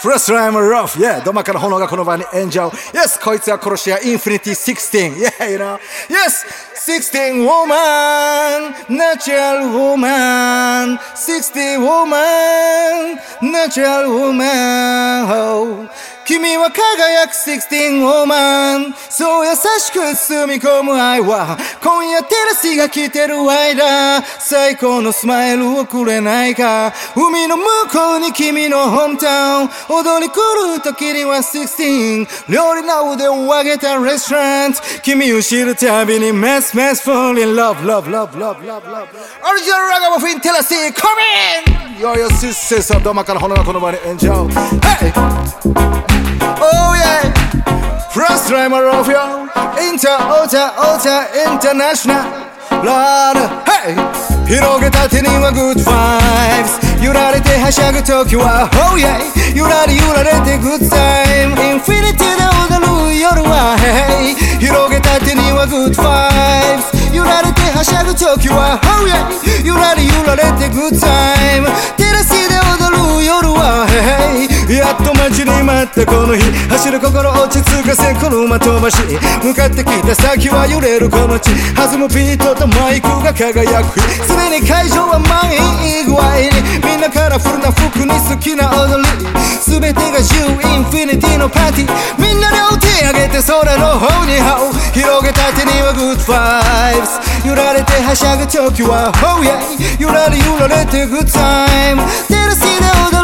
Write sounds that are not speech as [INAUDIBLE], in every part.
フラスライムロフ Yeah ドマから炎がこの場に炎上 Yes こいつは殺し屋インフィニティ16 Yeah [LAUGHS] you know Yes 16 woman Natural woman 60 woman Natural woman oh 君は輝く16オーマンそう優しく包み込む愛は今夜テラスが来てる間。最高のスマイルをくれないか。海の向こうに君のホームタウン踊り狂う時には16料理の腕を上げたレストラン君を知るたびにメスメス fall in love love love love love love オリジナルラガマフィンテラシー come in! よよシッセスはドマから炎がこの場に炎上。Hey! Oh yeah First timer of yo Inter, Ota, Ota, International Lord, hey 広げた手には Good vibes 揺られてはしゃぐ時は Oh yeah 揺らり揺られて Good time Infinity で踊る夜は Hey 広げた手には Good vibes 揺られてはしゃぐ時は Oh yeah 揺らり揺られて Good time テラスで踊る夜は Hey やっと待ちに待ったこの日。走る心落ち着かせ車飛ばし。向かってきた先は揺れるこの地弾むビートとマイクが輝く。日すでに会場は満員具合に。みんなカラフルな服に好きな踊り。全てが自由インフィニティのパーティー。みんな両手上げて空の方に羽を広げた手にはグッドバイブス揺られてはしゃぐ時は Oh yeah 揺らり揺られてグッドタイムテラスで踊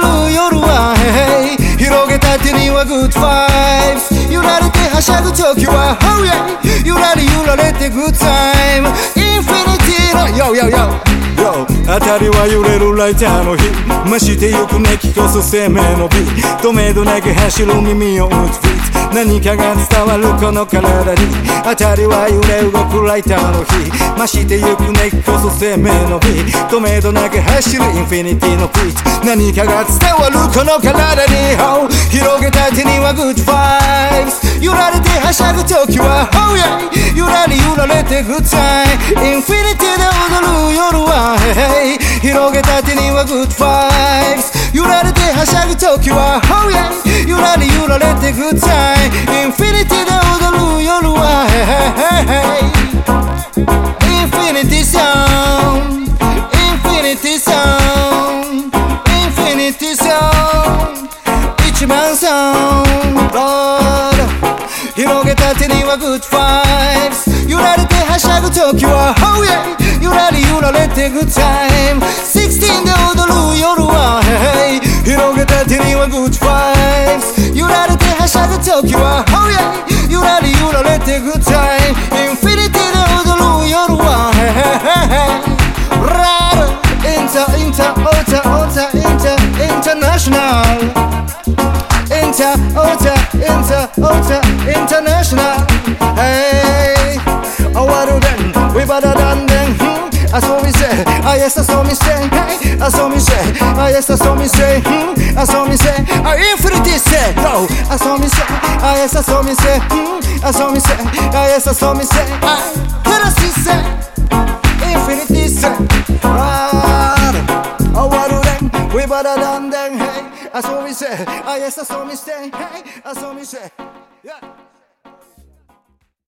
Hey 広げた手には Good vibes. 揺られてはしゃぐ時は Oh yeah 揺らり揺られて Good time. インフィニティの Yo yo yo. Yo 辺りは揺れるライターの日増してゆくねきこそ生命の美止めどなく走る耳を打つ何かが伝わるこの体に辺りは揺れ動くライターの火増してゆく熱気こそ生命の美止めどなく走るインフィニティのビート何かが伝わるこの体に、oh、広げた手には Good vibes 揺られてはしゃぐ時は Oh yeah 揺らり揺られて Good time インフィニティで踊る夜は Hey 広げた手には Good vibes 揺られてはしゃぐ時は Oh yeah 揺らり揺られて Good time イン Hey Infinity sound Infinity sound Infinity sound 一番サウンド広げた手には Good vibes 揺られてはしゃぐ時は Oh yeah 揺らり揺られて Good time 16で踊る夜は Hey 広げた手には Good vibes 揺られてはしゃぐ時は Oh yeah 揺ら had good time. Infinity odlu yorwa. rare. inter inter ota ota inter international. Inter ota inter ota international. Hey, oh what do then? We better than them. Hmm? I saw me say, ah yes I saw me say, hey I saw me say yes that's what we say hmm? That's what we say, ah infinity say No, that's what we say, ah yes that's what we say hmm? That's what we say, ah yes that's what we say Ah, let us say Infinity say Right, oh what do them, we better than them Hey, that's what we say, ah yes that's what we say Hey, that's what we say Yeah